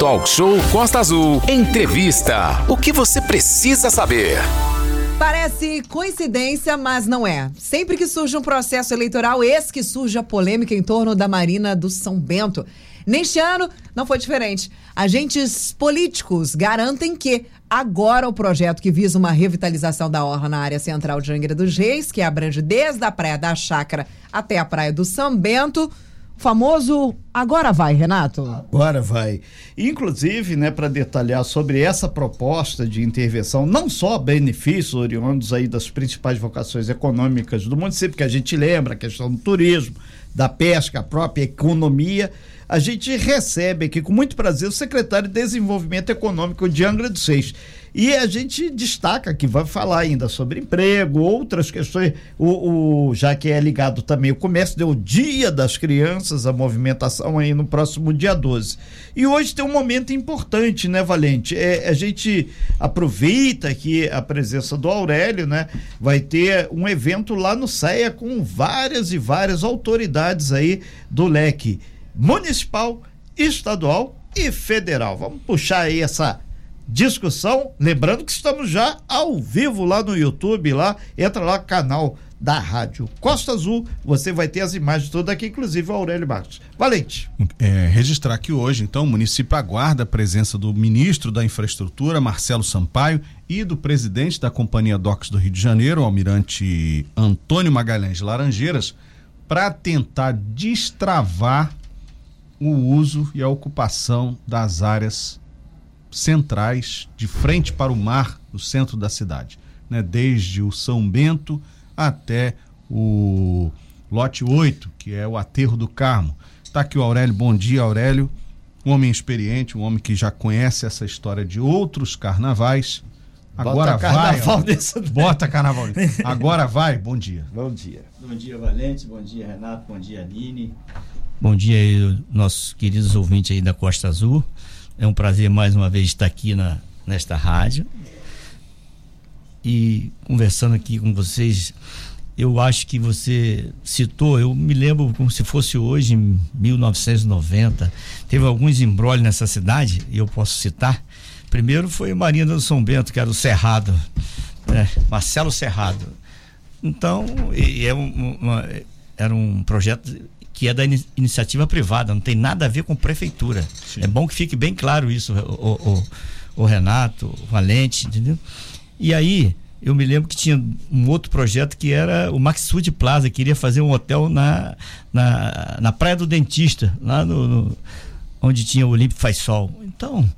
Talk Show Costa Azul. Entrevista. O que você precisa saber? Parece coincidência, mas não é. Sempre que surge um processo eleitoral, eis que surge a polêmica em torno da Marina do São Bento. Neste ano, não foi diferente. Agentes políticos garantem que agora o projeto que visa uma revitalização da orla na área central de Angra dos Reis, que abrange desde a Praia da Chácara até a Praia do São Bento, famoso agora vai, Renato. Agora vai. Inclusive, né, para detalhar sobre essa proposta de intervenção, não só benefícios oriundos aí das principais vocações econômicas do município, que a gente lembra, a questão do turismo, da pesca, a própria economia, a gente recebe aqui com muito prazer o secretário de Desenvolvimento Econômico de Angra dos Reis. E a gente destaca que vai falar ainda sobre emprego, outras questões, o, o já que é ligado também o comércio, deu o Dia das Crianças, a movimentação aí no próximo dia 12. E hoje tem um momento importante, né, Valente? É, a gente aproveita aqui a presença do Aurélio, né? Vai ter um evento lá no CEA com várias e várias autoridades aí do leque municipal, estadual e federal. Vamos puxar aí essa discussão, lembrando que estamos já ao vivo lá no YouTube, lá, entra lá canal da Rádio Costa Azul, você vai ter as imagens todas aqui, inclusive o Aurélio Marcos. Valente. É, registrar que hoje, então, o município aguarda a presença do ministro da Infraestrutura, Marcelo Sampaio, e do presidente da Companhia Docks do Rio de Janeiro, o almirante Antônio Magalhães Laranjeiras, para tentar destravar o uso e a ocupação das áreas centrais de frente para o mar no centro da cidade, né? Desde o São Bento até o lote 8, que é o aterro do Carmo. Está aqui o Aurélio, bom dia Aurélio, um homem experiente, um homem que já conhece essa história de outros carnavais. Agora Bota vai. carnaval ó. nesse- Bota carnaval. Agora vai, bom dia. Bom dia. Bom dia, Valente. Bom dia, Renato. Bom dia, Aline. Bom dia aí, nossos queridos ouvintes aí da Costa Azul. É um prazer mais uma vez estar aqui na, nesta rádio. E conversando aqui com vocês, eu acho que você citou, eu me lembro como se fosse hoje, em 1990. Teve alguns embrólios nessa cidade, e eu posso citar. Primeiro foi Marina do São Bento, que era o Cerrado, né? Marcelo Cerrado. Então, e é um- uma- era um projeto que é da ini- iniciativa privada, não tem nada a ver com prefeitura. É bom que fique bem claro isso, o, o- o Renato, o Valente, entendeu? E aí, eu me lembro que tinha um outro projeto que era o Maxud Plaza, queria fazer um hotel na, na, na Praia do Dentista, lá no, no- onde tinha o Olímpico Faz Sol. Então,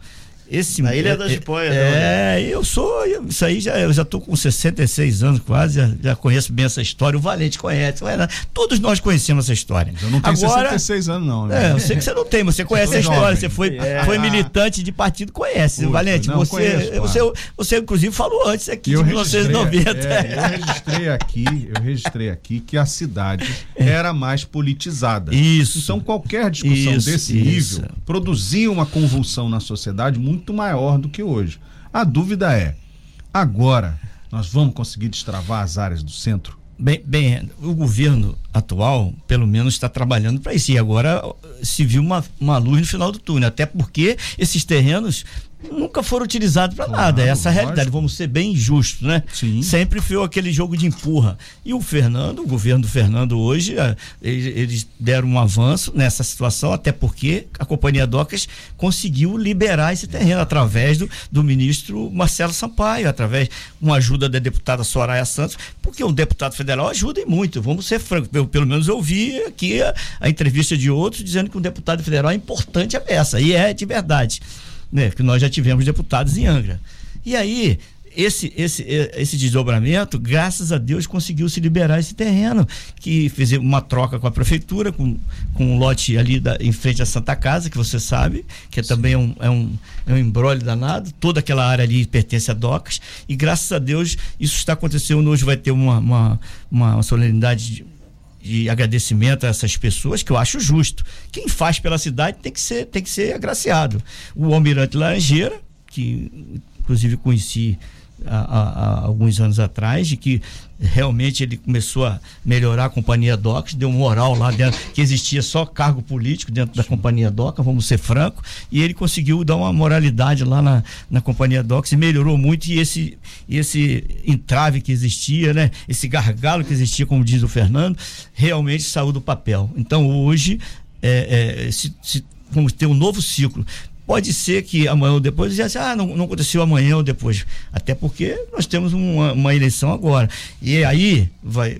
esse Na Ilha é- da Jipoia, é, né, é, eu sou, eu- isso aí já, eu já tô com 66 anos quase, já, já conheço bem essa história, o Valente conhece, o Renato, todos nós conhecemos essa história. Eu não tenho Agora, 66 anos, não. é, né? eu sei que você não tem, mas você conhece a história. jovem. Você foi, É. foi militante de partido, conhece. Puta, Valente, não, você, conheço, você, claro. você, inclusive falou antes aqui de Eu 1990. registrei, é, eu registrei aqui, eu registrei aqui que a cidade era mais politizada. Isso. Então qualquer discussão Isso, desse isso. nível produzia uma convulsão na sociedade muito maior do que hoje. A dúvida é, agora nós vamos conseguir destravar as áreas do centro? Bem, bem, o governo atual, pelo menos, está trabalhando para isso. E agora se viu uma, uma luz no final do túnel. Até porque esses terrenos nunca foram utilizados para Claro, nada. Essa é a realidade. Vamos ser bem justos, né? Sim. Sempre foi aquele jogo de empurra. E o Fernando, o governo do Fernando hoje, eh, eles, eles deram um avanço nessa situação, até porque a Companhia Docas conseguiu liberar esse terreno através do, do ministro Marcelo Sampaio, através de uma ajuda da deputada Soraya Santos, porque um deputado federal ajuda e muito, vamos ser francos. Eu, pelo menos eu vi aqui a, a entrevista de outros dizendo que um deputado federal é importante a peça, e é de verdade né? Que nós já tivemos deputados em Angra. E aí, esse, esse, esse desdobramento, graças a Deus, conseguiu se liberar esse terreno, que fez uma troca com a prefeitura, com, com um lote ali da, em frente à Santa Casa, que você sabe, que é também um, é um, é um embrólio danado, toda aquela área ali pertence a docas, e graças a Deus isso está acontecendo, hoje vai ter uma, uma, uma solenidade de, de agradecimento a essas pessoas, que eu acho justo. Quem faz pela cidade tem que ser, tem que ser agraciado. O Almirante Laranjeira, que inclusive conheci há, há, alguns anos atrás, de que realmente ele começou a melhorar a companhia DOCS, deu moral lá dentro, que existia só cargo político dentro da companhia DOCA, vamos ser francos, e ele conseguiu dar uma moralidade lá na, na companhia DOCS e melhorou muito, e esse, esse entrave que existia, né, esse gargalo que existia, como diz o Fernando, realmente saiu do papel. Então hoje, é, é, se, se vamos ter um novo ciclo. Pode ser que amanhã ou depois já ah, não, não aconteceu amanhã ou depois. Até porque nós temos uma, uma eleição agora. E aí vai,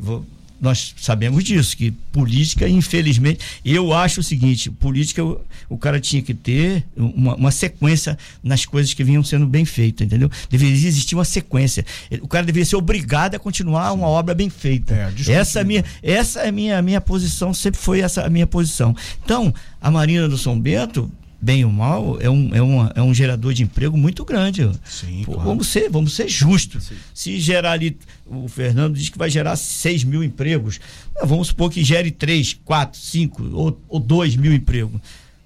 nós sabemos disso, que política, infelizmente, eu acho o seguinte, política o, o cara tinha que ter uma, uma, sequência nas coisas que vinham sendo bem feitas, entendeu? Deveria existir uma sequência. O cara deveria ser obrigado a continuar Sim. uma obra bem feita. É, essa é minha, essa é minha minha posição, sempre foi essa a minha posição. Então, a Marina do São Bento bem ou mal, é um, é, uma, é um gerador de emprego muito grande. Sim, Pô, claro. vamos ser Vamos ser justos. Sim. Se gerar ali, o Fernando diz que vai gerar 6 mil empregos, vamos supor que gere 3, 4, 5 ou, ou 2 mil empregos.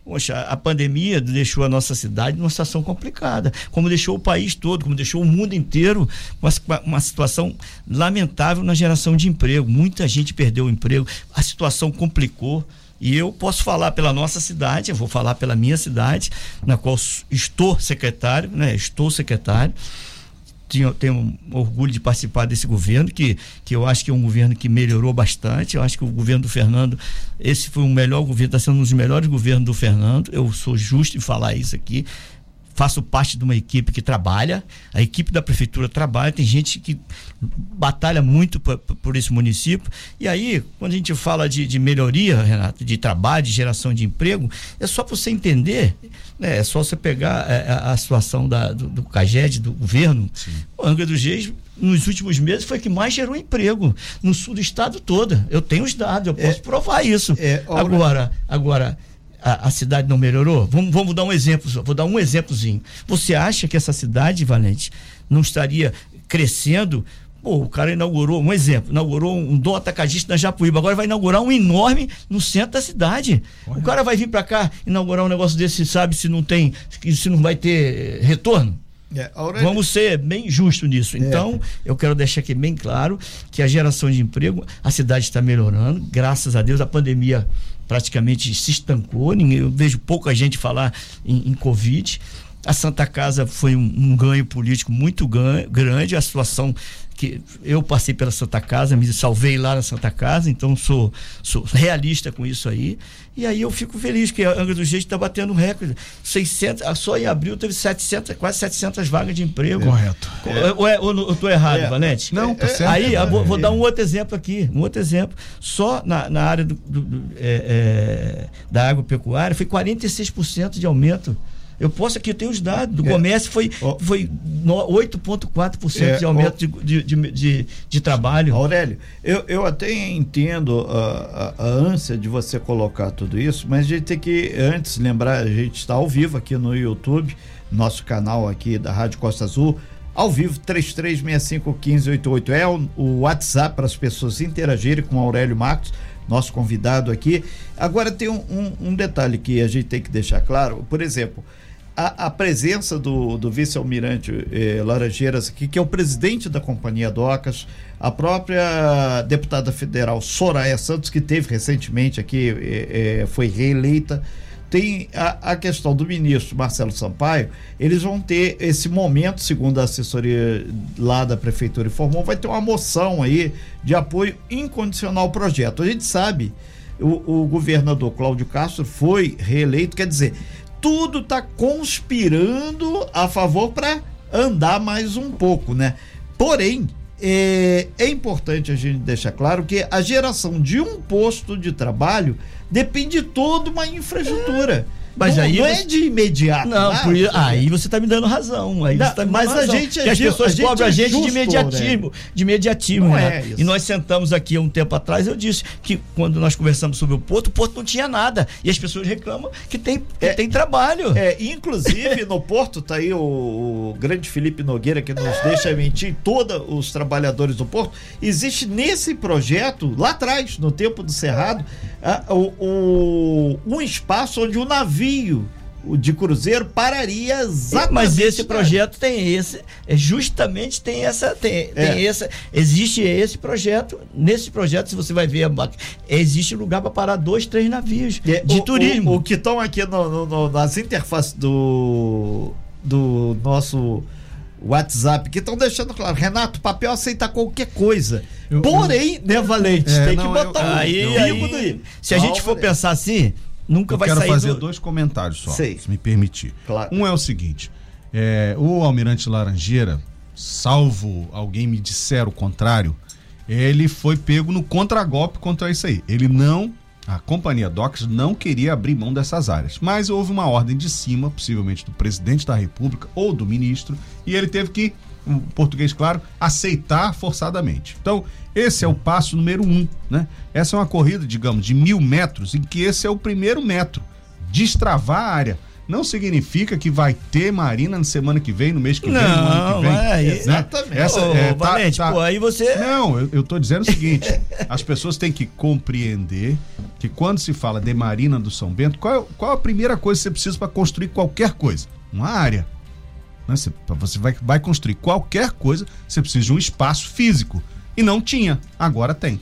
Poxa, a pandemia deixou a nossa cidade numa situação complicada, como deixou o país todo, como deixou o mundo inteiro com uma situação lamentável na geração de emprego. Muita gente perdeu o emprego, a situação complicou. E eu posso falar pela nossa cidade, eu vou falar pela minha cidade, na qual estou secretário, né? Estou secretário. Tenho, tenho orgulho de participar desse governo, que, que eu acho que é um governo que melhorou bastante. Eu acho que o governo do Fernando, esse foi o melhor governo, está sendo um dos melhores governos do Fernando. Eu sou justo em falar isso aqui faço parte de uma equipe que trabalha, a equipe da prefeitura trabalha, tem gente que batalha muito por, por esse município. E aí, quando a gente fala de, de, melhoria, Renato, de trabalho, de geração de emprego, é só você entender, né? é só você pegar é, a, a situação da, do, do CAGED, do governo. Sim. O Angra dos Reis nos últimos meses foi que mais gerou emprego no sul do estado todo. Eu tenho os dados, eu posso é, provar isso. É, agora, agora a, a, cidade não melhorou? Vamos, vamos dar um exemplo, vou dar um exemplozinho. Você acha que essa cidade, Valente, não estaria crescendo? Pô, o cara inaugurou, um exemplo, inaugurou um dom atacadista na Japuíba, agora vai inaugurar um enorme no centro da cidade. Olha. O cara vai vir para cá inaugurar um negócio desse, sabe se não tem, se não vai ter retorno? É, Aurélia... Vamos ser bem justos nisso. É. Então, eu quero deixar aqui bem claro que a geração de emprego, a cidade está melhorando, graças a Deus, a pandemia praticamente se estancou. Ninguém, eu vejo pouca gente falar em, em Covid. A Santa Casa foi um, um ganho político muito ganho, grande. A situação que eu passei pela Santa Casa, me salvei lá na Santa Casa, então sou, sou realista com isso aí. E aí eu fico feliz que a Angra dos Reis está batendo um recorde. 600, só em abril teve 700, quase 700 vagas de emprego. Correto. É. Ou, é, ou, ou eu estou errado, é. Valente? Não, tá certo. Aí vou, vou, dar um outro exemplo aqui, um outro exemplo. Só na, na área do, do, do é, é da agropecuária foi 46% de aumento eu posso aqui, eu tenho os dados. Do é. comércio foi, oh. foi 8,4% é. de aumento oh. de, de, de, de, trabalho. Aurélio, eu, eu até entendo a, a, a, ânsia de você colocar tudo isso, mas a gente tem que, antes, lembrar, a gente está ao vivo aqui no YouTube, nosso canal aqui da Rádio Costa Azul, ao vivo, 33651588 é o, o WhatsApp para as pessoas interagirem com o Aurélio Marcos nosso convidado aqui. Agora tem um, um, um, detalhe que a gente tem que deixar claro. Por exemplo, a, a presença do, do vice-almirante eh, Laranjeiras aqui, que é o presidente da Companhia Docas, a própria deputada federal Soraya Santos, que teve recentemente aqui, eh, eh, foi reeleita. Tem a, a, questão do ministro Marcelo Sampaio, eles vão ter esse momento, segundo a assessoria lá da prefeitura informou, vai ter uma moção aí de apoio incondicional ao projeto. A gente sabe, o, o governador Cláudio Castro foi reeleito, quer dizer, tudo está conspirando a favor para andar mais um pouco, né? Porém, é, é, importante a gente deixar claro que a geração de um posto de trabalho depende de toda uma infraestrutura. É. Mas não, aí não é de imediato. Não, por, aí você está me dando razão. Aí não, tá mas a gente é as pessoas a cobram a gente justo, de imediatismo, né? de imediatismo, não né? É e nós sentamos aqui há um tempo atrás, eu disse que quando nós conversamos sobre o porto, o porto não tinha nada e as pessoas reclamam que tem que é, tem trabalho. É, inclusive no porto tá aí o, o grande Felipe Nogueira que nos é. deixa mentir todos os trabalhadores do porto. Existe nesse projeto lá atrás, no tempo do Cerrado, o, o, um espaço onde o navio o de cruzeiro pararia exatamente. Mas esse projeto tem esse, é justamente tem essa, tem, É. tem essa, existe esse projeto. Nesse projeto, se você vai ver, existe lugar para parar dois, três navios É, de o- turismo. O, o que estão aqui no- no- no- nas interfaces do, do nosso WhatsApp, que estão deixando claro, Renato, papel aceita qualquer coisa. Eu- Porém, né, Valente, É, tem não, que botar eu- um aí, aí, daí. se a gente for pensar assim, nunca Eu vai quero sair fazer do... dois comentários só, Sei. se me permitir. Claro. Um é o seguinte: é, o Almirante Laranjeira, salvo alguém me disser o contrário, ele foi pego no contragolpe contra isso aí. Ele não, a companhia Docks não queria abrir mão dessas áreas, mas houve uma ordem de cima, possivelmente do presidente da República ou do ministro, e ele teve que, em português claro, aceitar forçadamente. Então, esse é o passo número um, né? Essa é uma corrida, digamos, de mil metros, em que esse é o primeiro metro destravar a área. Não significa que vai ter marina na semana que vem, no mês que vem, no ano Não, que vem. não é isso. Exatamente. Essa, é, tá- Valente, tá- pô, aí você... Não, eu, eu tô dizendo o seguinte: as pessoas têm que compreender que quando se fala de marina do São Bento, qual, é- qual a primeira coisa que você precisa para construir qualquer coisa? Uma área. Né? Você, você vai, vai construir qualquer coisa, você precisa de um espaço físico. E não tinha, agora tem.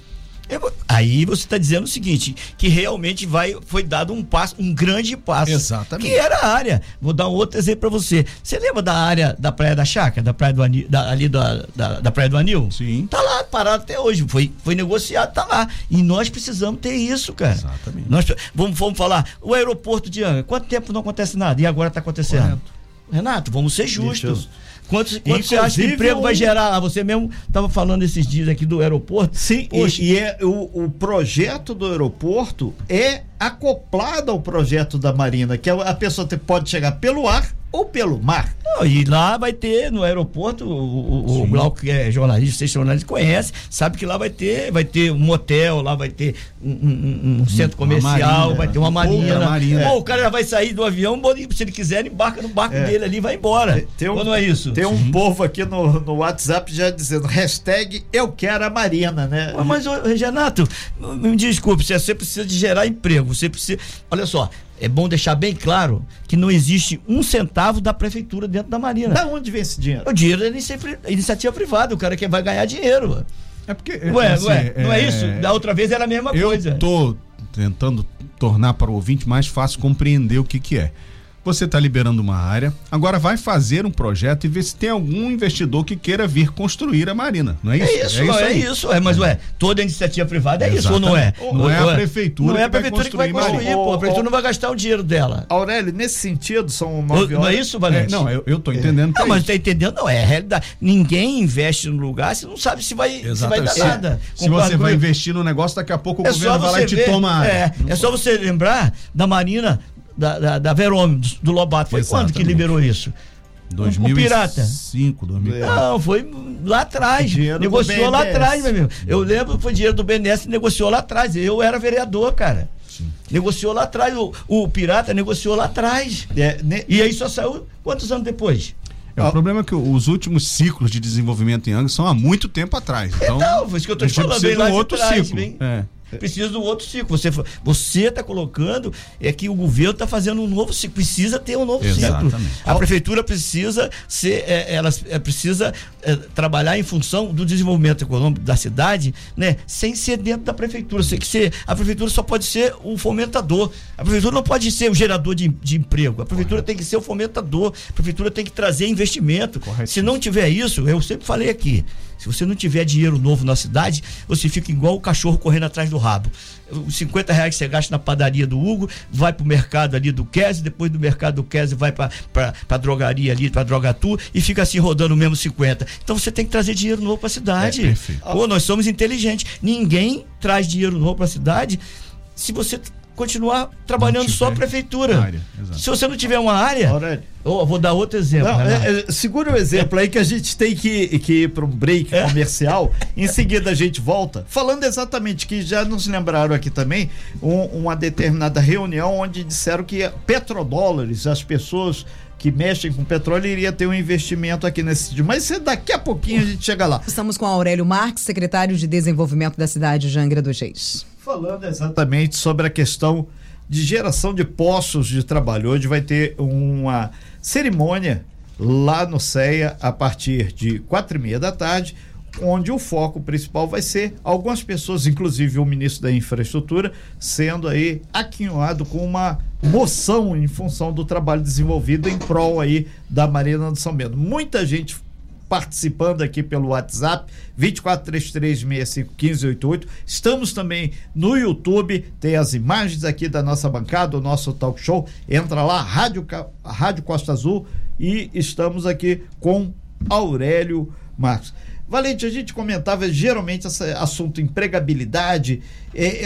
Aí você está dizendo o seguinte, que realmente vai, foi dado um passo, um grande passo. Exatamente. Que era a área. Vou dar um outro exemplo para você. Você lembra da área da Praia da Chácara, da Praia do Anil, da, ali da, da, da Praia do Anil? Sim. Tá lá, parado até hoje. Foi, foi negociado, tá lá. E nós precisamos ter isso, cara. Exatamente. Nós, vamos, vamos falar, o aeroporto de Anga, quanto tempo não acontece nada? E agora está acontecendo? Correto. Renato, vamos ser justos. Justo. Quanto, quanto você acha que emprego vai gerar lá? Você mesmo estava falando esses dias aqui do aeroporto. Sim, Poxa, e, e é, o, o projeto do aeroporto é acoplado ao projeto da Marina, que a a pessoa te- pode chegar pelo ar ou pelo mar. Não, e lá vai ter no aeroporto, o, o, o Sim. Glauco, que é jornalista, vocês jornalistas conhece, sabe que lá vai ter, vai ter um motel, lá vai ter um, um- um centro comercial, marina, vai ter uma marina. Pô, o cara já vai sair do avião, se ele quiser, embarca no barco É. dele ali e vai embora. Tem um, Ou não é isso? Tem um povo aqui no, no WhatsApp já dizendo hashtag eu quero a Marina, né? Mas, ô, Renato, me desculpe, você precisa de gerar emprego, você precisa. Olha só, é bom deixar bem claro que não existe um centavo da prefeitura dentro da Marina. Da onde vem esse dinheiro? O dinheiro é inici- iniciativa privada, o cara que vai ganhar dinheiro. É porque. Ué, assim, ué, não é isso? Da outra vez era a mesma Eu coisa. tô tentando tornar para o ouvinte mais fácil compreender o que que é. Você está liberando uma área, agora vai fazer um projeto e ver se tem algum investidor que queira vir construir a marina. Não é isso? É isso, é isso, aí. é, mas ué, toda iniciativa privada é isso ou não é? Exatamente. Não é a prefeitura Não é a que vai prefeitura que vai construir construir, pô. A prefeitura não vai gastar o dinheiro dela. Aurélio, nesse sentido, são nove Não horas. é isso, É, Valente? não, eu, eu tô entendendo que Não, é mas isso. tá entendendo? Não, é a realidade. Ninguém investe no lugar se não sabe se vai, se vai dar Exatamente. nada. Se você vai investir no negócio, daqui a pouco o é governo vai lá você e te ver, toma a área. É, Não é só você lembrar da Marina da, da, da Verome, do, do Lobato. Foi quando que Exatamente. liberou isso? 2005, 2004. Não, foi lá atrás. Dinheiro negociou lá atrás, meu amigo. Eu lembro que foi dinheiro do BNDES negociou lá atrás. Eu era vereador, cara. Sim. Negociou lá atrás. O, o Pirata negociou lá atrás. É, ne- E aí só saiu quantos anos depois? É, o problema é que os últimos ciclos de desenvolvimento em Angra são há muito tempo atrás. Então, Então, foi isso que eu tô a te falando. lá um de outro trás, ciclo. vem. É. Precisa do outro ciclo. Você você está colocando é que o governo está fazendo um novo ciclo. Precisa ter um novo Exatamente. ciclo. A prefeitura precisa ser, é, ela é, precisa é, trabalhar em função do desenvolvimento econômico da cidade, né? Sem ser dentro da prefeitura. Sem que ser, a prefeitura só pode ser o fomentador. A prefeitura não pode ser o gerador de, de emprego. A prefeitura tem que ser o fomentador. A prefeitura tem que trazer investimento. Corretíssimo. Se não tiver isso, eu sempre falei aqui. Se você não tiver dinheiro novo na cidade, você fica igual o cachorro correndo atrás do rabo. Os 50 reais que você gasta na padaria do Hugo, vai pro mercado ali do Kese, depois do mercado do Kese vai pra, pra, pra drogaria ali, pra drogatu, e fica assim rodando o mesmo 50. Então você tem que trazer dinheiro novo pra cidade. É, perfeito. Pô, nós somos inteligentes. Ninguém traz dinheiro novo pra cidade se você continuar trabalhando só a prefeitura. área. Se você não tiver uma área, Aurélio. eu vou dar outro exemplo. Não, é, é, segura o exemplo aí que a gente tem que, que ir para um break É. comercial. Em seguida a gente volta. Falando exatamente que já nos lembraram aqui também um- uma determinada reunião onde disseram que petrodólares, as pessoas que mexem com petróleo iria ter um investimento aqui nesse sentido. Mas isso daqui a pouquinho a gente chega lá. Estamos com Aurélio Marques, secretário de Desenvolvimento da cidade de Angra dos Reis. Falando exatamente sobre a questão de geração de postos de trabalho. Hoje vai ter uma cerimônia lá no CEA a partir de quatro e meia da tarde, onde o foco principal vai ser algumas pessoas, inclusive o ministro da Infraestrutura, sendo aí aquinhoado com uma moção em função do trabalho desenvolvido em prol aí da Marina do São Bento. Muita gente participando aqui pelo WhatsApp 2433651588. Estamos também no YouTube, tem as imagens aqui da nossa bancada, o nosso talk show. Entra lá, Rádio, Rádio Costa Azul e estamos aqui com Aurélio Marcos. Valente, a gente comentava geralmente esse assunto empregabilidade,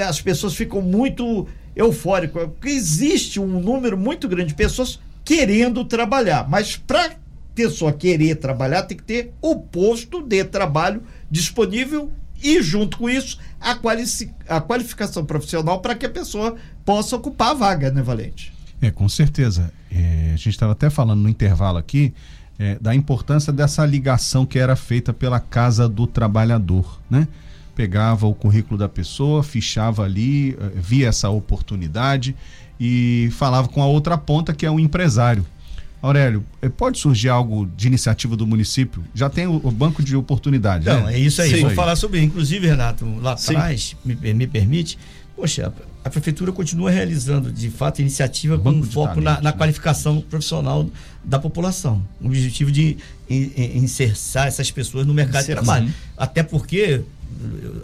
as pessoas ficam muito eufóricas, porque existe um número muito grande de pessoas querendo trabalhar, mas para pessoa querer trabalhar, tem que ter o posto de trabalho disponível e, junto com isso, a, qualici a qualificação profissional para que a pessoa possa ocupar a vaga, né, Valente? É, com certeza. É, a gente estava até falando no intervalo aqui é, da importância dessa ligação que era feita pela Casa do Trabalhador, né? Pegava o currículo da pessoa, fichava ali, é, via essa oportunidade e falava com a outra ponta, que é o empresário. Aurélio, eh, pode surgir algo de iniciativa do município? Já tem o, o banco de oportunidade. Não, né? é isso aí. Sim. Vou falar sobre isso. Inclusive, Renato, lá atrás, me, me, permite, poxa, a prefeitura continua realizando, de fato, iniciativa com foco talentos, na, na né? qualificação profissional da população. O objetivo de inserçar essas pessoas no mercado de trabalho. Até porque,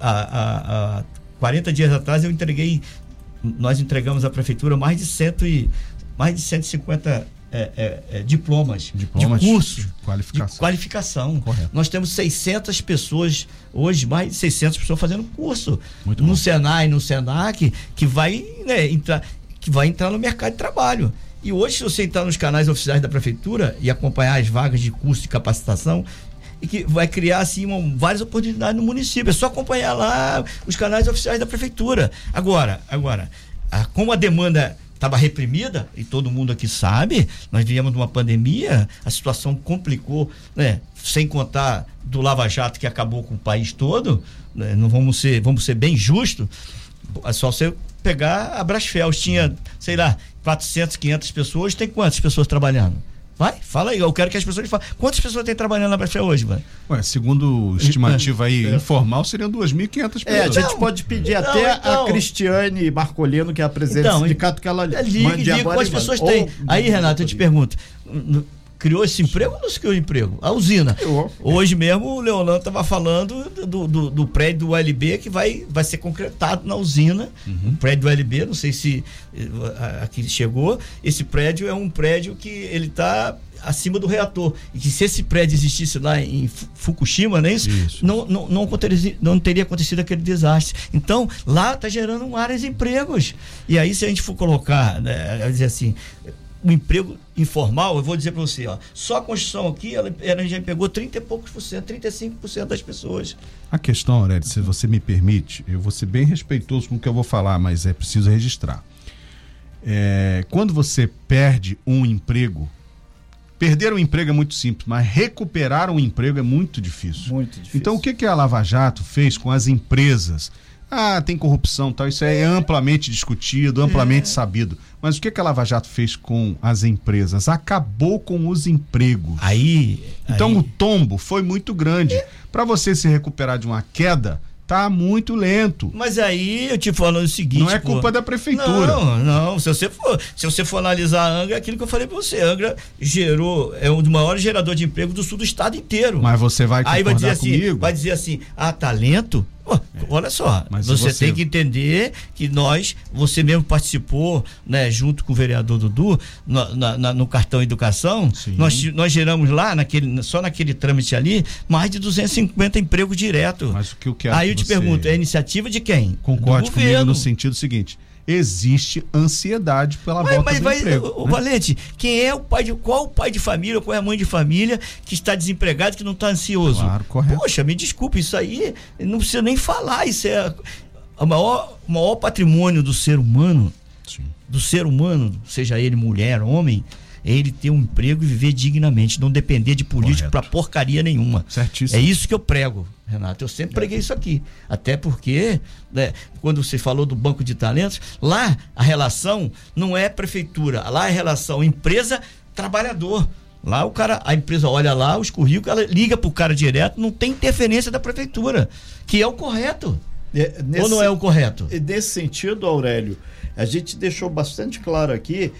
há, há, há 40 dias atrás, eu entreguei, nós entregamos à prefeitura mais de, e, mais de 150 é, é, é, diplomas, diplomas, de curso, de qualificação. De qualificação. Nós temos 600 pessoas, hoje mais de 600 pessoas fazendo curso Muito no bom. Senai, no Senac, que vai, né, entrar, que vai entrar no mercado de trabalho. E hoje, se você entrar nos canais oficiais da prefeitura e acompanhar as vagas de curso de capacitação, e que vai criar assim uma, várias oportunidades no município. É só acompanhar lá os canais oficiais da prefeitura. Agora, agora, a, como a demanda estava reprimida, e todo mundo aqui sabe, nós viemos de uma pandemia, a situação complicou, né? Sem contar do Lava Jato que acabou com o país todo, né? não vamos ser, vamos ser bem justos, é só você pegar a Brasfels, tinha, sei lá, 400, 500 pessoas, tem quantas pessoas trabalhando? Vai, fala aí. Eu quero que as pessoas falem. Quantas pessoas tem trabalhando na Brasfé hoje, mano? Ué, segundo estimativa aí é. informal, seriam 2.500 pessoas. É, a gente não, pode pedir não, até então, a Cristiane Marcolino, que é a presidente então, do sindicato, que ela ligue, mande ligue agora. Quantas pessoas têm? Aí, Renato, eu te pergunto criou esse emprego ou não se criou emprego? A usina. Criou. Hoje mesmo o Leonardo estava falando do, do, do, prédio do ULB que vai, vai ser concretado na usina. Uhum. O prédio do ULB, não sei se eh, aqui chegou. Esse prédio é um prédio que ele está acima do reator. E que se esse prédio existisse lá em Fukushima, não é isso? isso. Não, não, não, não, teria acontecido aquele desastre. Então, lá está gerando vários empregos. E aí, se a gente for colocar, né, dizer assim, o emprego informal, eu vou dizer para você, ó, só a construção aqui, ela, ela já pegou 30 e poucos por cento, 35% das pessoas. A questão, Aurélio, se você me permite, eu vou ser bem respeitoso com o que eu vou falar, mas é preciso registrar. É, quando você perde um emprego, perder um emprego é muito simples, mas recuperar um emprego é muito difícil. Muito difícil. Então, o que, que a Lava Jato fez com as empresas? Ah, tem corrupção tal, isso é amplamente discutido, amplamente é. sabido. Mas o que, que a Lava Jato fez com as empresas? Acabou com os empregos. Aí. Então aí... o tombo foi muito grande. É. Para você se recuperar de uma queda, tá muito lento. Mas aí eu te falo o seguinte. Não é culpa pô, da prefeitura. Não, não. Se você for, se você for analisar a Angra, é aquilo que eu falei para você. A Angra gerou, é um dos maiores geradores de emprego do sul do estado inteiro. Mas você vai concordar Aí vai dizer assim, comigo? vai dizer assim, ah, talento? Olha só, você, você, tem que entender que nós, você mesmo participou, né, junto com o vereador Dudu, no, na, no cartão educação, nós, nós geramos lá, naquele, só naquele trâmite ali, mais de 250 empregos direto. Mas o que eu quero Aí eu te você... pergunto, é iniciativa de quem? Concorde comigo no sentido seguinte existe ansiedade pela mas, volta mas, do mas, emprego. O, né? Valente, quem é o pai de qual o pai de família, qual é a mãe de família que está desempregado, que não está ansioso? Claro, correto. Poxa, me desculpe, isso aí não precisa nem falar, isso é o maior, maior patrimônio do ser humano, Sim. do ser humano, seja ele mulher, homem, é ele ter um emprego e viver dignamente, não depender de político para porcaria nenhuma. Certíssimo. É isso que eu prego, Renato. Eu sempre preguei isso aqui. Até porque, né, quando você falou do banco de talentos, lá a relação não é prefeitura, lá é relação empresa-trabalhador. Lá o cara, a empresa olha lá os currículos, ela liga pro cara direto, não tem interferência da prefeitura, que é o correto. É, nesse- Ou não é o correto? E Nesse sentido, Aurélio, a gente deixou bastante claro aqui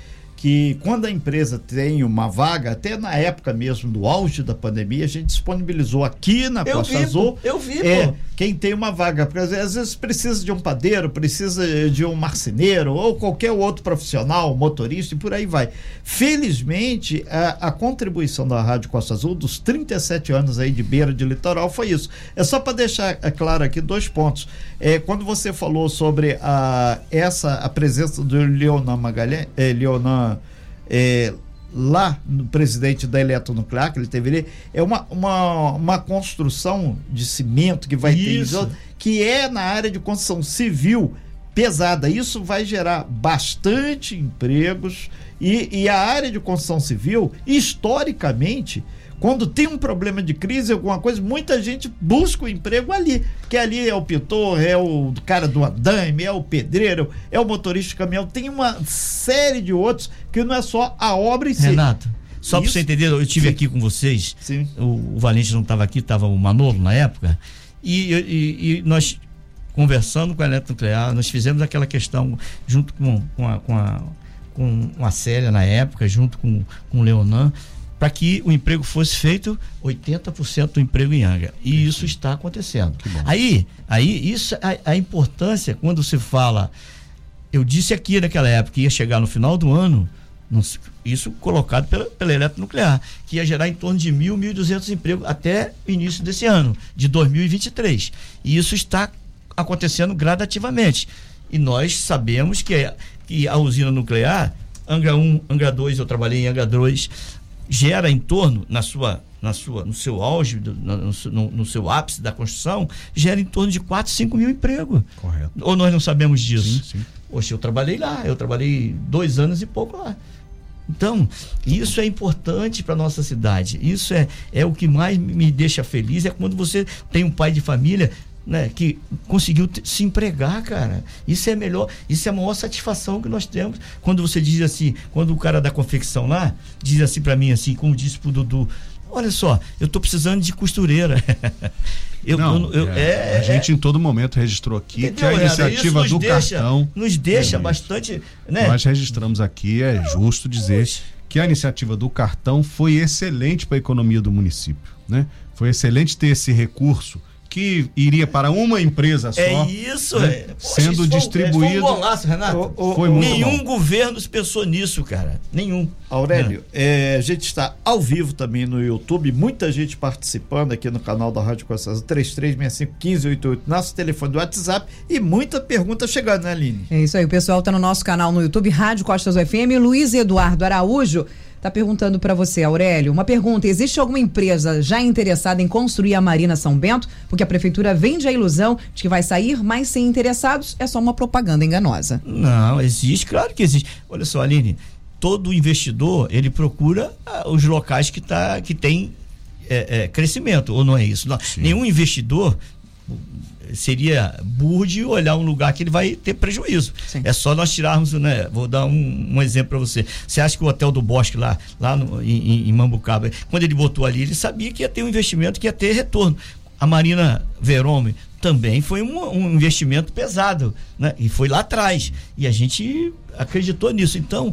que quando a empresa tem uma vaga, até na época mesmo do auge da pandemia, a gente disponibilizou aqui na Eu Costa Azul. eu vi, é, quem tem uma vaga, porque às vezes, precisa de um padeiro, precisa de um marceneiro ou qualquer outro profissional, motorista e por aí vai. Felizmente, a, a contribuição da Rádio Costa Azul dos 37 anos aí de beira de litoral foi isso. É só para deixar é, claro aqui dois pontos. É, quando você falou sobre a, essa a presença do Leonan Magalhães, é, Leonan é, lá no presidente da Eletronuclear, que ele teve ali, é uma, uma, uma construção de cimento que vai Isso. ter, que é na área de construção civil pesada. Isso vai gerar bastante empregos e, e a área de construção civil, historicamente, quando tem um problema de crise, alguma coisa, muita gente busca o emprego ali. Que ali é o pintor, é o cara do andaime, é o pedreiro, é o motorista de caminhão. Tem uma série de outros que não é só a obra em si. Renato, só para você entender, eu estive aqui com vocês. Sim. O, o Valente não estava aqui, estava o Manolo na época. E, e- e nós conversando com a Eletronuclear, nós fizemos aquela questão junto com, com, a, com, a, com a Célia na época, junto com, com o Leonan, para que o emprego fosse feito 80% do emprego em Angra. E isso está acontecendo. Aí, aí isso a, a importância quando se fala eu disse aqui naquela época que ia chegar no final do ano, isso colocado pela, pela eletronuclear, que ia gerar em torno de mil, mil e duzentos empregos até o início desse ano, de 2023. E isso está acontecendo gradativamente. E nós sabemos que, a- que a usina nuclear, Angra 1, Angra 2, eu trabalhei em Angra 2, gera em torno, na sua, na sua, no seu auge, no, no- no seu ápice da construção, gera em torno de 4, 5 mil empregos. Correto. Ou nós não sabemos disso? Sim, sim. Poxa, eu trabalhei lá, eu trabalhei dois anos e pouco lá. Então, isso é importante para nossa cidade. Isso é, é o que mais me deixa feliz, é quando você tem um pai de família né, que conseguiu se empregar, cara. Isso é melhor, isso é a maior satisfação que nós temos. Quando você diz assim, quando o cara da confecção lá diz assim para mim, assim, como disse pro Dudu, olha só, eu tô precisando de costureira. eu, Não, eu- eu- é, é- a gente em todo momento registrou aqui que Entendeu, a Renato? iniciativa do deixa, cartão. Nos deixa É, bastante. Né? Nós registramos aqui, é justo dizer que a iniciativa do cartão foi excelente para a economia do município. Né? Foi excelente ter esse recurso que iria para uma empresa só. É isso, né? é. Poxa, Sendo isso foi um- distribuído. Foi um golaço, Renato. O- o- Foi muito Nenhum bom. governo pensou nisso, cara. Nenhum. Aurélio, é, a gente está ao vivo também no YouTube, muita gente participando aqui no canal da Rádio Costa Azul, 3365-1588, nosso telefone do WhatsApp e muita pergunta chegando, né, Aline? É isso aí, o pessoal tá no nosso canal no YouTube, Rádio Costas FM. Luiz Eduardo Araújo tá perguntando para você, Aurélio. Uma pergunta: existe alguma empresa já interessada em construir a Marina São Bento? Porque a prefeitura vende a ilusão de que vai sair, mas sem interessados é só uma propaganda enganosa. Não, existe, claro que existe. Olha só, Aline, todo investidor, ele procura ah, os locais que, tá, que tem é, é, crescimento, ou não é isso? Não, nenhum investidor seria burro de olhar um lugar que ele vai ter prejuízo. Sim. É só nós tirarmos, né? Vou dar um, um exemplo para você. Você acha que o Hotel do Bosque lá, lá no, em, em- Mambucaba, quando ele botou ali, ele sabia que ia ter um investimento, que ia ter retorno. A Marina Verome também foi um, um investimento pesado, né? E foi lá atrás. E a gente acreditou nisso. Então,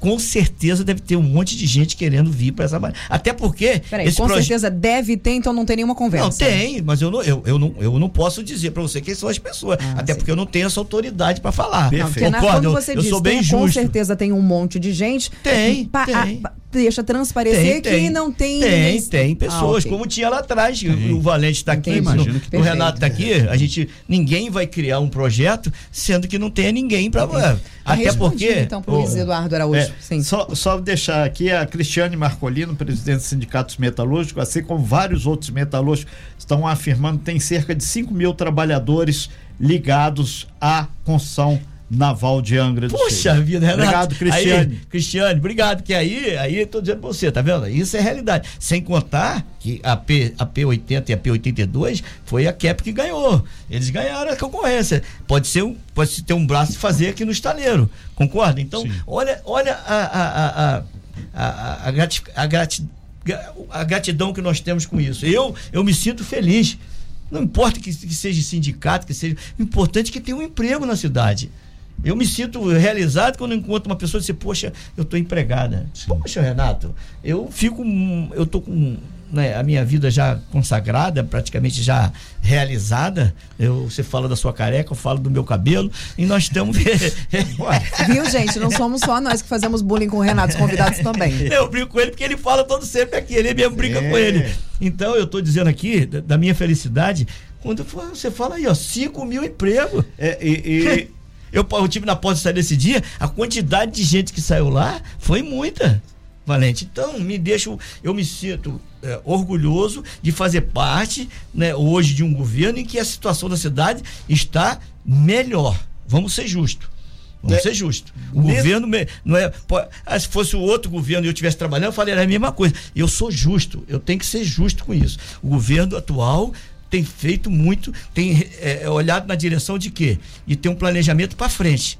com certeza deve ter um monte de gente querendo vir para essa. Até porque. Peraí, esse com proje- certeza deve ter, então não tem nenhuma conversa. não, tem, mas eu não, eu, eu, não, eu não posso dizer para você quem são as pessoas. Ah, até sim. porque eu não tenho essa autoridade para falar. Perfeito. Não, quando Eu- você eu diz, sou bem tem- com justo. certeza tem um monte de gente. Tem, pa- tem. a- pa- deixa transparecer que não tem. Tem, tem pessoas, Ah, ok. como tinha lá atrás. O, o Valente está aqui, Imagino que o tem. Renato está aqui. A gente, ninguém vai criar um projeto sendo que não tenha ninguém para. Até porque. Então, Luiz Ô, Eduardo Araújo. É, só, só deixar aqui a Cristiane Marcolino, presidente dos sindicatos metalúrgicos, assim como vários outros metalúrgicos, estão afirmando que tem cerca de 5 mil trabalhadores ligados à construção Naval de Angra do Poxa Sul. vida, Renato. Obrigado, Cristiane. Aí, Cristiane, obrigado. Que aí, aí eu tô dizendo pra você, tá vendo? Isso é realidade. Sem contar que a, P, a P80 e a P82 foi a CAP que ganhou. Eles ganharam a concorrência. Pode ser um, pode ter um braço de fazer aqui no estaleiro. Concorda? Então, Sim. olha, olha a, a, a, a, a, a, grati- a grati- a gratidão que nós temos com isso. Eu, eu me sinto feliz. Não importa que, que seja sindicato, que seja. O importante é que tenha um emprego na cidade. Eu me sinto realizado quando encontro uma pessoa e dizer, poxa, eu estou empregada. Poxa, Renato, eu fico. Eu tô com né, a minha vida já consagrada, praticamente já realizada. Eu, você fala da sua careca, eu falo do meu cabelo, e nós estamos. Viu, gente? Não somos só nós que fazemos bullying com o Renato, os convidados também. Eu brinco com ele porque ele fala todo sempre aqui, ele mesmo brinca É. com ele. Então eu estou dizendo aqui da, da minha felicidade, quando você fala aí, ó, 5 mil empregos. É, e, e- Eu, eu tive na porta sair desse dia, a quantidade de gente que saiu lá foi muita. Valente. Então, me deixa. Eu me sinto é, orgulhoso de fazer parte né, hoje de um governo em que a situação da cidade está melhor. Vamos ser justos. Vamos É. ser justos. O Nesse- governo não é. ah, se fosse o outro governo e eu estivesse trabalhando, eu falaria a mesma coisa. Eu sou justo, eu tenho que ser justo com isso. O governo atual tem feito muito, tem é, olhado na direção de quê? De ter um planejamento para frente.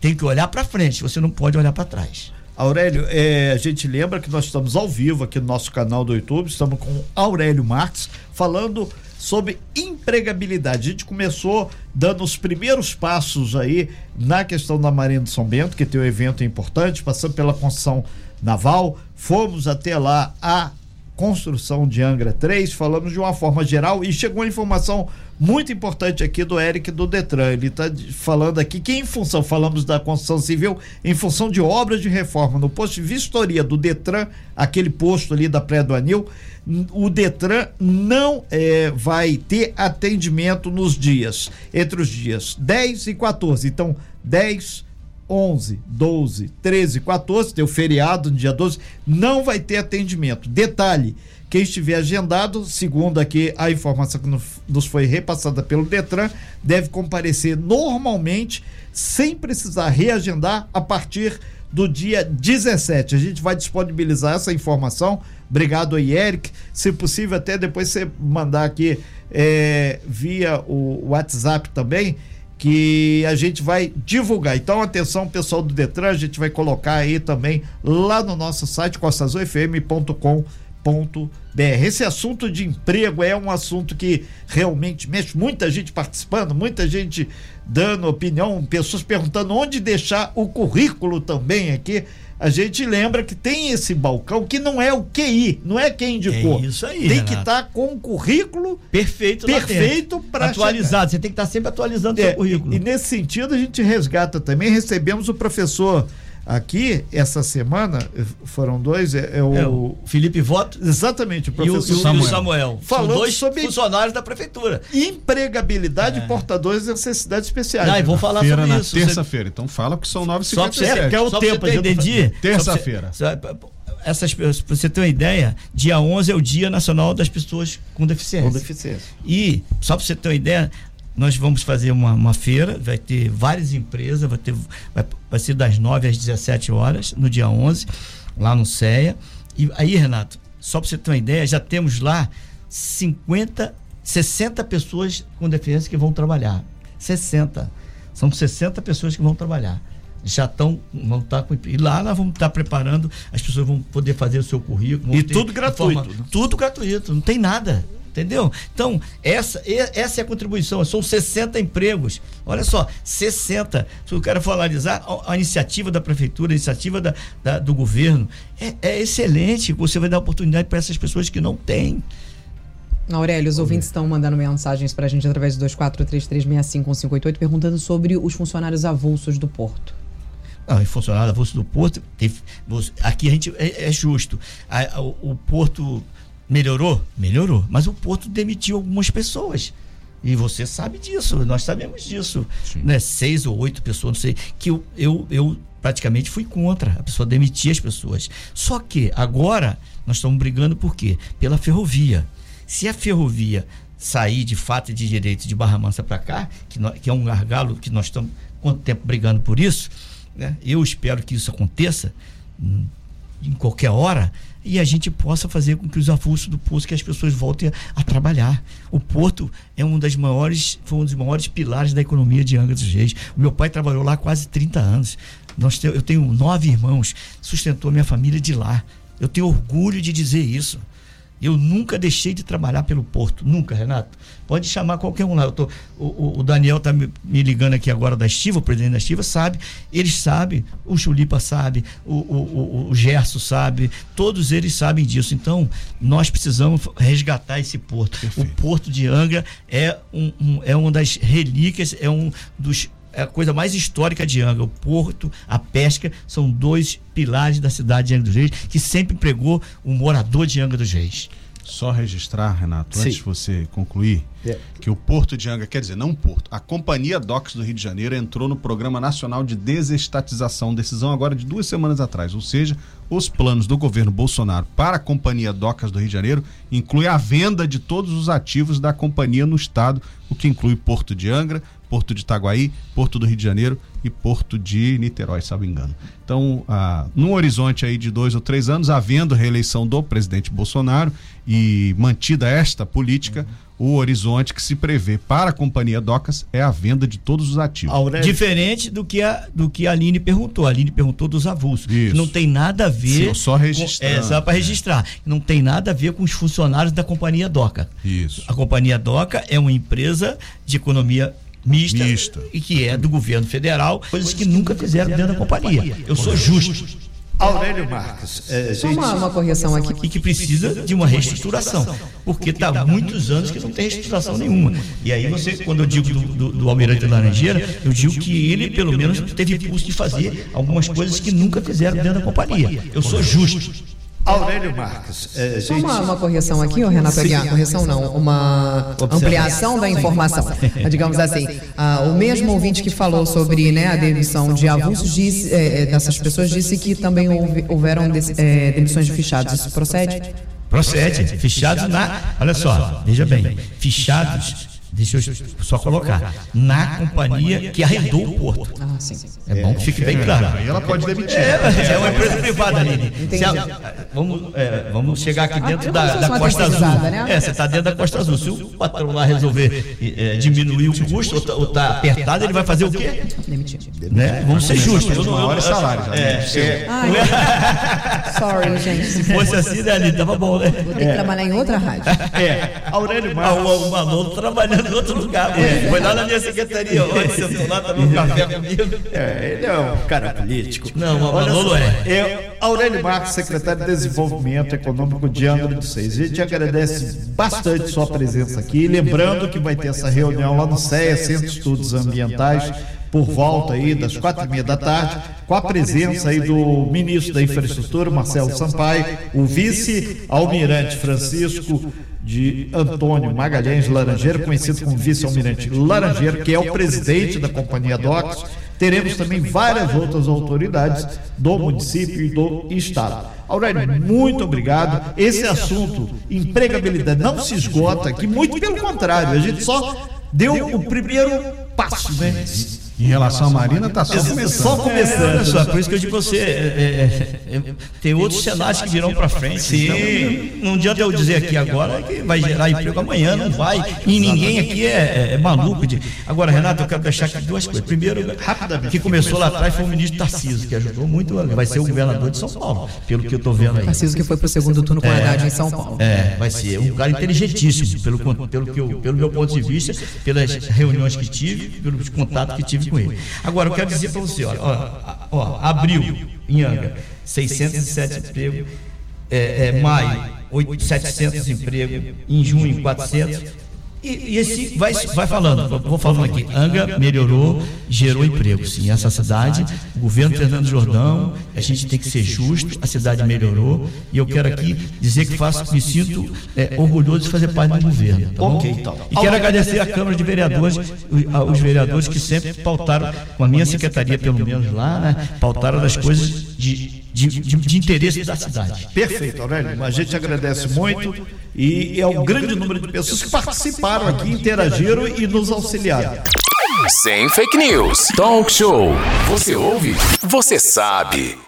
Tem que olhar para frente, você não pode olhar para trás. Aurélio, é, a gente lembra que nós estamos ao vivo aqui no nosso canal do YouTube, estamos com Aurélio Marques falando sobre empregabilidade. A gente começou dando os primeiros passos aí na questão da Marinha de São Bento, que tem um evento importante, passando pela construção naval, fomos até lá a construção de Angra 3, falamos de uma forma geral e chegou uma informação muito importante aqui do Eric do Detran. Ele está falando aqui que em função, falamos da construção civil, em função de obras de reforma no posto de vistoria do Detran, aquele posto ali da Praia do Anil, o Detran não eh, vai ter atendimento nos dias, entre os dias 10 e 14. Então, 10, 11, 12, 13, 14, tem o feriado no dia 12, não vai ter atendimento. Detalhe, quem estiver agendado, segundo aqui a informação que nos- foi repassada pelo Detran, deve comparecer normalmente, sem precisar reagendar, a partir do dia 17. A gente vai disponibilizar essa informação. Obrigado aí, Eric. Se possível, até depois você mandar aqui eh, via o WhatsApp também que a gente vai divulgar. Então, atenção, pessoal do Detran, a gente vai colocar aí também lá no nosso site costazulfm.com.br. Esse assunto de emprego é um assunto que realmente mexe, muita gente participando, muita gente dando opinião, pessoas perguntando onde deixar o currículo também aqui. A gente lembra que tem esse balcão que não é o QI, não é quem indicou. É isso aí, Tem Renato. que estar com o currículo Perfeito, Perfeito pra atualizado. Você tem que estar sempre atualizando o é, seu currículo. E, e nesse sentido a gente resgata também, recebemos o professor aqui essa semana, foram dois, é, é o, É, o Felipe Voto exatamente o o, e o- professor e o Samuel. Samuel. Falando São dois sobre- funcionários da prefeitura. empregabilidade de portadores de necessidades especiais. Não, e vou falar Feira sobre na isso. Terça-feira. Então fala que são Só pra 9h57. você, que é o só tempo, você dia. Terça-feira. só Essas pra você ter uma ideia, dia 11 é o Dia Nacional das Pessoas com Deficiência. Com deficiência. E, só para você ter uma ideia, nós vamos fazer uma, uma feira, vai ter várias empresas, vai, ter, vai, vai ser das 9 às 17 horas, no dia 11, lá no CEA. E aí, Renato, só para você ter uma ideia, já temos lá 50, 60 pessoas com deficiência que vão trabalhar. 60. São 60 pessoas que vão trabalhar. Já estão, vão estar com. E lá nós vamos estar preparando, as pessoas vão poder fazer o seu currículo. E tudo gratuito, informa- né? tudo gratuito, não tem nada. Entendeu? Então, essa, essa é a contribuição. São 60 empregos. Olha só, 60. Se eu quero for analisar a, a iniciativa da prefeitura, a iniciativa da, da- do governo, é, é excelente. Você vai dar oportunidade para essas pessoas que não têm. Aurélio, os ouvintes estão mandando mensagens pra gente através do 2433651588 perguntando sobre os funcionários avulsos do Porto. Não, funcionário Bolsa do Porto, aqui a gente é, é justo. A- a- o Porto melhorou? Melhorou. Mas o Porto demitiu algumas pessoas. E você sabe disso, nós sabemos disso. Né? Seis ou oito pessoas, não sei. Que eu, eu, eu praticamente fui contra a pessoa demitir as pessoas. Só que agora nós estamos brigando por quê? Pela ferrovia. Se a ferrovia sair de fato e de direito de Barra Mansa para cá, que, nó- que é um gargalo que nós estamos quanto tempo brigando por isso. Né? Eu espero que isso aconteça hum, em qualquer hora e a gente possa fazer com que os avulsos do poço que as pessoas voltem a, a, trabalhar. O porto é um das maiores, foi um dos maiores pilares da economia de Angra dos Reis. O meu pai trabalhou lá quase 30 anos. Nós te, eu tenho nove irmãos, sustentou minha família de lá. Eu tenho orgulho de dizer isso. Eu nunca deixei de trabalhar pelo Porto, nunca, Renato. Pode chamar qualquer um lá. Tô, o, o, Daniel está me, me, ligando aqui agora da Estiva, o presidente da Estiva sabe, eles sabem, o Chulipa sabe, o, o, o Gerson sabe, todos eles sabem disso. Então, nós precisamos resgatar esse porto. Perfeito. O Porto de Angra é, um, um, é uma das relíquias, é um dos é a coisa mais histórica de Angra. O porto, a pesca, são dois pilares da cidade de Angra dos Reis, que sempre empregou o morador de Angra dos Reis. Só registrar, Renato, Sim. antes de você concluir, é. que o Porto de Angra, quer dizer, não o Porto, a Companhia Docks do Rio de Janeiro entrou no Programa Nacional de Desestatização, decisão agora de duas semanas atrás. Ou seja, os planos do governo Bolsonaro para a Companhia Docas do Rio de Janeiro inclui a venda de todos os ativos da companhia no estado, o que inclui Porto de Angra, Porto de Itaguaí, Porto do Rio de Janeiro e Porto de Niterói, me engano. Então, ah, num horizonte aí de dois ou três anos, havendo reeleição do presidente Bolsonaro e mantida esta política, o horizonte que se prevê para a companhia Docas é a venda de todos os ativos. Aurélio. Diferente do que a do que a Aline perguntou. A Aline perguntou dos avulsos. Isso. Não tem nada a ver. Sim, só registrar. É, só para registrar. É. Não tem nada a ver com os funcionários da companhia Doca. Isso. A companhia Doca é uma empresa de economia mista, mista, e que é do governo federal, coisas que nunca fizeram dentro da companhia. Eu sou justo. Aurélio Marques. É, gente... uma, uma correção aqui. E que precisa de uma reestruturação. Porque está há muitos anos que não tem reestruturação nenhuma. E aí você, quando eu digo do, do, do Almirante Laranjeira, eu digo que ele, pelo menos, teve impulso de fazer algumas coisas que nunca fizeram dentro da companhia. Eu sou justo. Aurélio Marques. É, Só uma, uma, correção aqui, ô Renato Aguiar, correção não, uma ampliação da informação. Digamos assim, ah, o mesmo ouvinte que falou sobre né, a demissão de avulsos disse, é, dessas pessoas disse que também houve, houveram de, é, demissões de fichados. Isso procede? Procede. Fichados na. Olha só, veja bem, fichados Deixa eu só colocar. Na companhia que arrendou o porto. Ah, sim. É bom que fique bem claro. Aí ela pode demitir. É, é uma empresa privada, Aline. vamos, é, vamos chegar aqui dentro da, da Costa Azul. Né? É, você está dentro da Costa Azul. Se o patrão lá resolver é, diminuir o custo ou está tá apertado, ele vai fazer o quê? Demitir. Né? Vamos ser justos. Os maiores salários. É, é. Sorry, gente. Se fosse assim, né, Aline? Tava bom, né? Vou ter que trabalhar em outra rádio. É. Aurélio Marcos. O Manolo trabalhando em outro lugar. É. Foi lá na minha secretaria ontem, sentou lá, tomou um café comigo. É, ele é um cara político. Não, o Manolo é. é. Aurélio Marques, secretário de Desenvolvimento Econômico de Angra dos Seis. A gente agradece bastante sua presença aqui. Lembrando que vai ter essa reunião lá no CEA, Centro de Estudos Ambientais, por volta aí das quatro e meia da tarde, com a presença aí do ministro da Infraestrutura, Marcelo Sampaio, o vice-almirante Francisco de Antônio Magalhães Laranjeira, conhecido como vice-almirante Laranjeira, que é o presidente da Companhia Docos. Teremos também várias outras autoridades do município e do estado. Aurélio, muito obrigado. Esse assunto, empregabilidade, não se esgota aqui, muito pelo contrário, a gente só deu o primeiro passo, né? Em relação à Marina, está só começando. Só começando. É, só, por isso que eu digo você, é, é, é, tem outros cenários que virão para frente. Sim. Então, não adianta eu dizer aqui agora que vai gerar emprego amanhã, não vai. E ninguém aqui é, é, maluco. De... Agora, Renato, eu quero deixar aqui duas coisas. Primeiro, que começou lá atrás foi o ministro Tarcísio, que ajudou muito. Vai ser o governador de São Paulo, pelo que eu estou vendo aí. Tarcísio que foi para o segundo turno com a Haddad em São Paulo. É, vai ser um cara inteligentíssimo, pelo, pelo, que eu, pelo meu ponto de vista, pelas reuniões que tive, pelos contatos que tive com ele. Agora, eu quero dizer para você, olha, ó, ó, abril, em Anga, 607 empregos, é, é, maio, 8, 700 empregos, em junho, 400, e, e, esse vai, vai falando, vou falando aqui. Anga melhorou, gerou emprego, sim. Essa cidade, o governo Fernando Jordão, a gente tem que ser justo, a cidade melhorou. E eu quero aqui dizer que faço, me sinto é, orgulhoso de fazer parte do governo. Tá bom? Então. E quero agradecer à Câmara de Vereadores, os vereadores que sempre pautaram, com a minha secretaria, pelo menos lá, né, pautaram das coisas de de, de, de, interesse da cidade. Perfeito, Aurélio. A gente agradece muito e é um grande número de pessoas que participaram aqui, interagiram e nos auxiliaram. Sem fake news. Talk show. Você ouve? Você sabe.